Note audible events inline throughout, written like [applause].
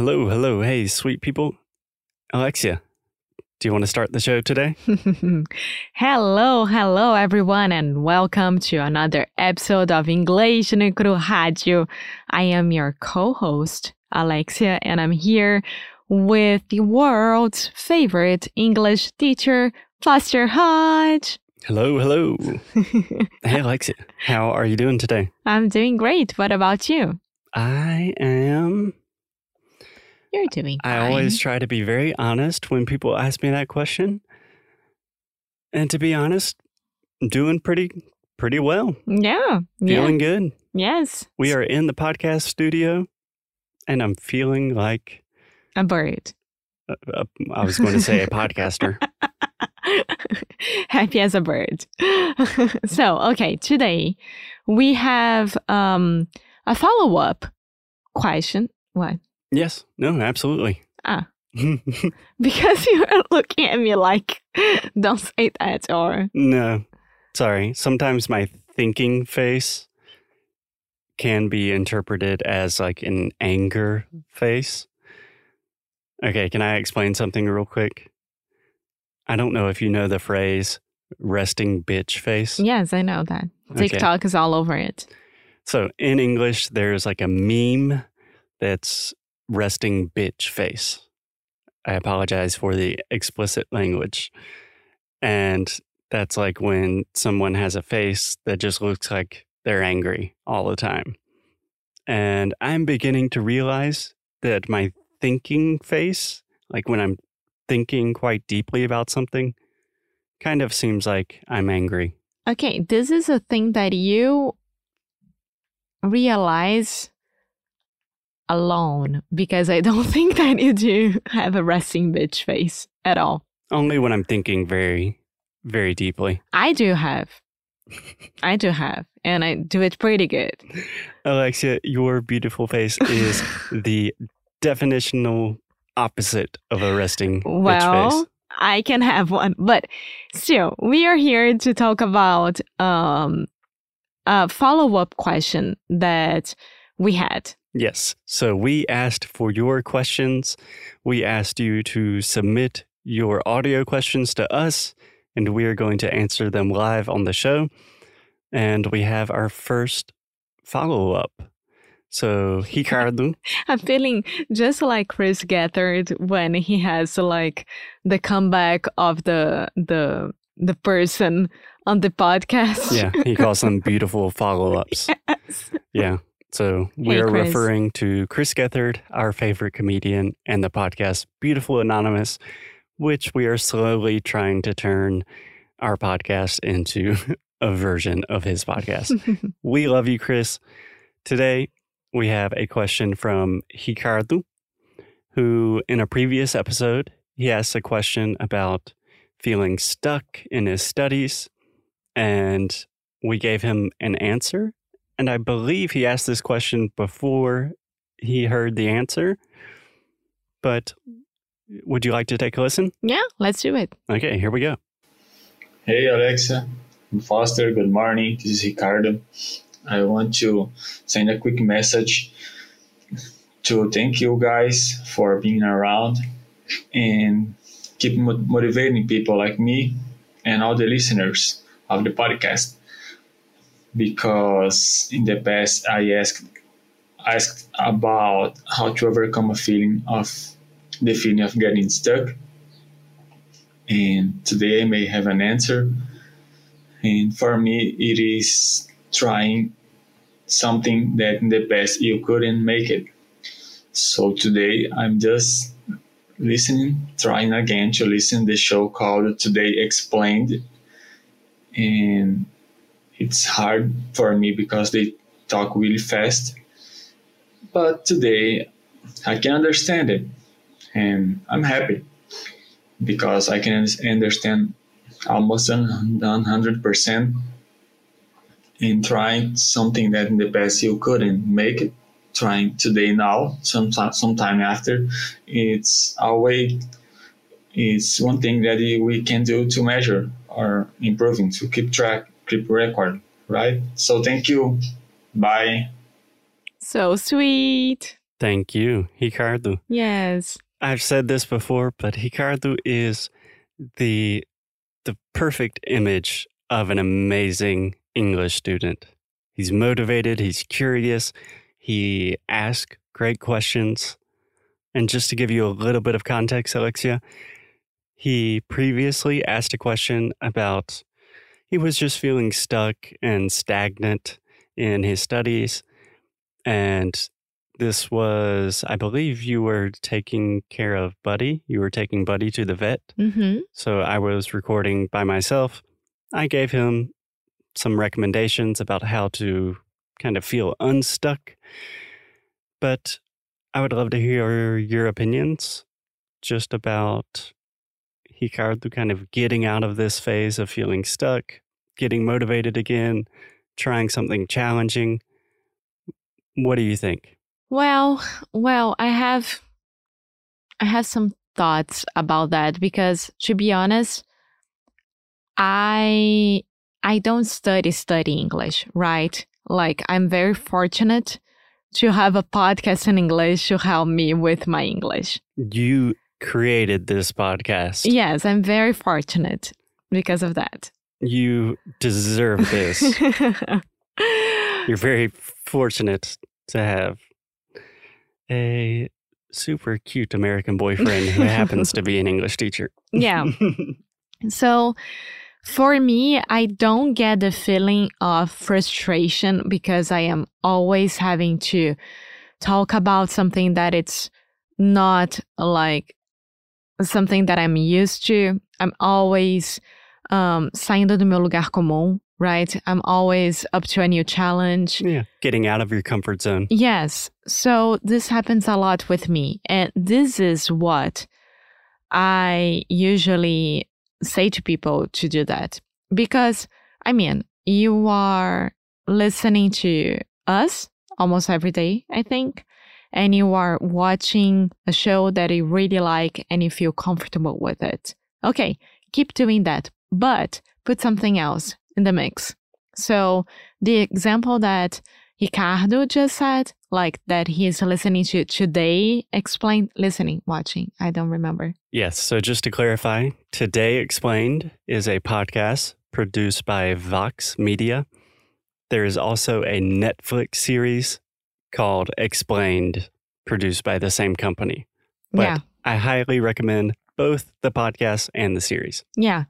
Hello, hello. Hey, sweet people. Alexia, do you want to start the show today? [laughs] hello, hello, everyone, and welcome to another episode of English no Rádio. I am your co host, Alexia, and I'm here with the world's favorite English teacher, Foster Hodge. Hello, hello. [laughs] hey, Alexia, how are you doing today? I'm doing great. What about you? I am. You're doing fine. I always try to be very honest when people ask me that question. And to be honest, I'm doing pretty pretty well. Yeah. Feeling yeah. good. Yes. We are in the podcast studio and I'm feeling like a bird. Uh, uh, I was going to say a podcaster. [laughs] Happy as a bird. [laughs] so, okay, today we have um, a follow up question. What? Yes. No, absolutely. Ah. [laughs] because you are looking at me like, don't say that or. No. Sorry. Sometimes my thinking face can be interpreted as like an anger face. Okay, can I explain something real quick? I don't know if you know the phrase resting bitch face. Yes, I know that. TikTok okay. is all over it. So in English, there's like a meme that's resting bitch face. I apologize for the explicit language. And that's like when someone has a face that just looks like they're angry all the time. And I'm beginning to realize that my thinking face, like when I'm thinking quite deeply about something, kind of seems like I'm angry. Okay, this is a thing that you realize alone because I don't [laughs] think that you do have a resting bitch face at all. Only when I'm thinking very, very deeply. I do have. [laughs] I do have. And I do it pretty good. Alexia, your beautiful face is [laughs] the definitional opposite of a resting well, bitch face. I can have one. But still, we are here to talk about um, a follow up question that we had Yes. So we asked for your questions. We asked you to submit your audio questions to us, and we are going to answer them live on the show. And we have our first follow up. So, Ricardo. [laughs] I'm feeling just like Chris Gethard when he has like the comeback of the the the person on the podcast. Yeah, he calls them beautiful follow ups. [laughs] Yes. Yeah. So we hey, are Chris. referring to Chris Gethard, our favorite comedian, and the podcast Beautiful Anonymous, which we are slowly trying to turn our podcast into [laughs] a version of his podcast. [laughs] we love you, Chris. Today, we have a question from Ricardo, who in a previous episode, he asked a question about feeling stuck in his studies, and we gave him an answer and I believe he asked this question before he heard the answer. But would you like to take a listen? Yeah, let's do it. Okay, here we go. Hey, Alexa. I'm Foster. Good morning. This is Ricardo. I want to send a quick message to thank you guys for being around and keep motivating people like me and all the listeners of the podcast because in the past I asked asked about how to overcome a feeling of the feeling of getting stuck. And today I may have an answer. And for me, it is trying something that in the past you couldn't make it. So today I'm just listening, trying again to listen to the show called Today Explained. And it's hard for me because they talk really fast. But today I can understand it and I'm happy because I can understand almost 100% in trying something that in the past you couldn't make it trying today now sometime sometime after it's always it's one thing that we can do to measure or improving to keep track keep record, right? So thank you. Bye. So sweet. Thank you, Ricardo. Yes. I've said this before, but Ricardo is the the perfect image of an amazing English student. He's motivated, he's curious, he asks great questions. And just to give you a little bit of context, Alexia, he previously asked a question about he was just feeling stuck and stagnant in his studies. And this was, I believe, you were taking care of Buddy. You were taking Buddy to the vet. Mm-hmm. So I was recording by myself. I gave him some recommendations about how to kind of feel unstuck. But I would love to hear your opinions just about Ricardo kind of getting out of this phase of feeling stuck, getting motivated again, trying something challenging. What do you think? Well, well, I have I have some thoughts about that because to be honest, I I don't study study English, right? Like I'm very fortunate to have a podcast in English to help me with my English. You created this podcast. Yes, I'm very fortunate because of that. You deserve this. [laughs] You're very fortunate to have a super cute American boyfriend who happens to be an [laughs] English teacher. yeah. [laughs] So for me, I don't get the feeling of frustration because I am always having to talk about something that it's not like something that I'm used to. I'm always um, saindo do meu lugar comum, right? I'm always up to a new challenge. yeah, getting out of your comfort zone. Yes. So this happens a lot with me. And this is what I usually say to people to do that. Because, I mean, you are listening to us almost every day, I think, and you are watching a show that you really like and you feel comfortable with it. Okay, keep doing that, but put something else in the mix. So, the example that Ricardo just said, like that he's listening to today, explained, listening, watching. I don't remember. Yes. So just to clarify, Today Explained is a podcast produced by Vox Media. There is also a Netflix series called Explained, produced by the same company. But yeah. I highly recommend both the podcast and the series. Yeah.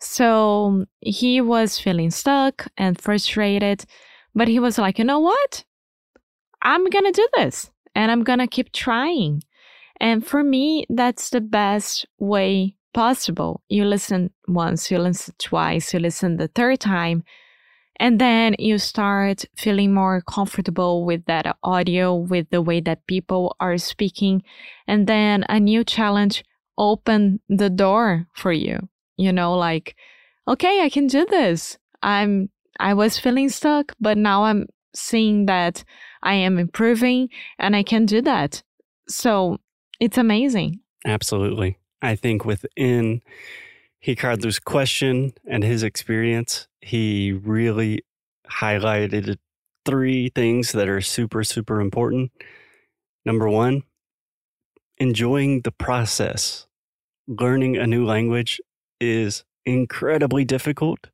So um, he was feeling stuck and frustrated, but he was like, you know what? I'm going to do this and I'm going to keep trying. And for me, that's the best way possible. You listen once, you listen twice, you listen the third time, and then you start feeling more comfortable with that audio, with the way that people are speaking. And then a new challenge open the door for you. You know, like, okay, I can do this. I'm I was feeling stuck, but now I'm seeing that I am improving and I can do that. So it's amazing. Absolutely. I think within Ricardo's question and his experience, he really highlighted three things that are super, super important. Number one, enjoying the process. Learning a new language is incredibly difficult,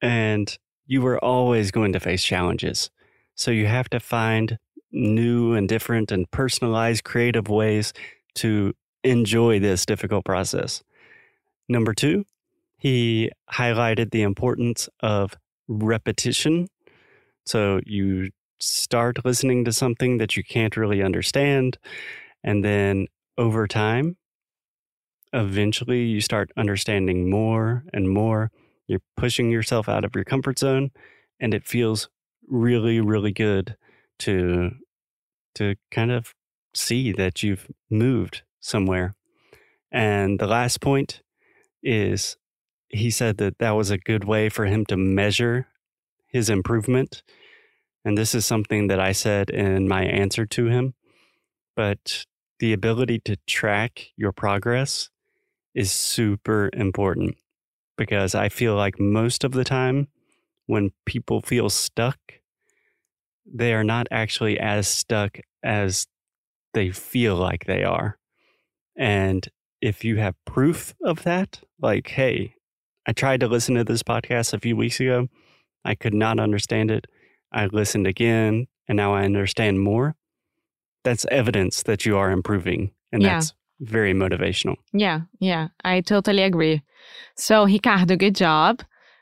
and you are always going to face challenges. So you have to find new and different and personalized creative ways to enjoy this difficult process. Number two, he highlighted the importance of repetition. So you start listening to something that you can't really understand, and then over time, eventually you start understanding more and more. You're pushing yourself out of your comfort zone, and it feels really, really good to to kind of see that you've moved somewhere. And the last point is he said that that was a good way for him to measure his improvement. And this is something that I said in my answer to him. But the ability to track your progress is super important because I feel like most of the time when people feel stuck, they are not actually as stuck as they feel like they are. And if you have proof of that, like, hey, I tried to listen to this podcast a few weeks ago, I could not understand it. I listened again, and now I understand more. That's evidence that you are improving. And Yeah. that's very motivational. Yeah, yeah, I totally agree. So, Ricardo, good job.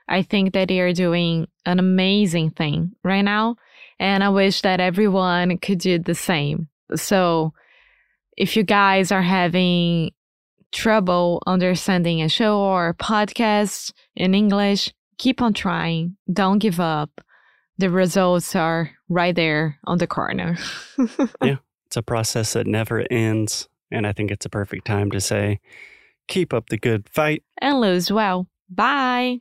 I think that you're doing an amazing thing right now. And I wish that everyone could do the same. So, if you guys are having trouble understanding a show or a podcast in English, keep on trying. Don't give up. The results are right there on the corner. [laughs] Yeah, it's a process that never ends. And I think it's a perfect time to say, keep up the good fight. and lose well. Bye.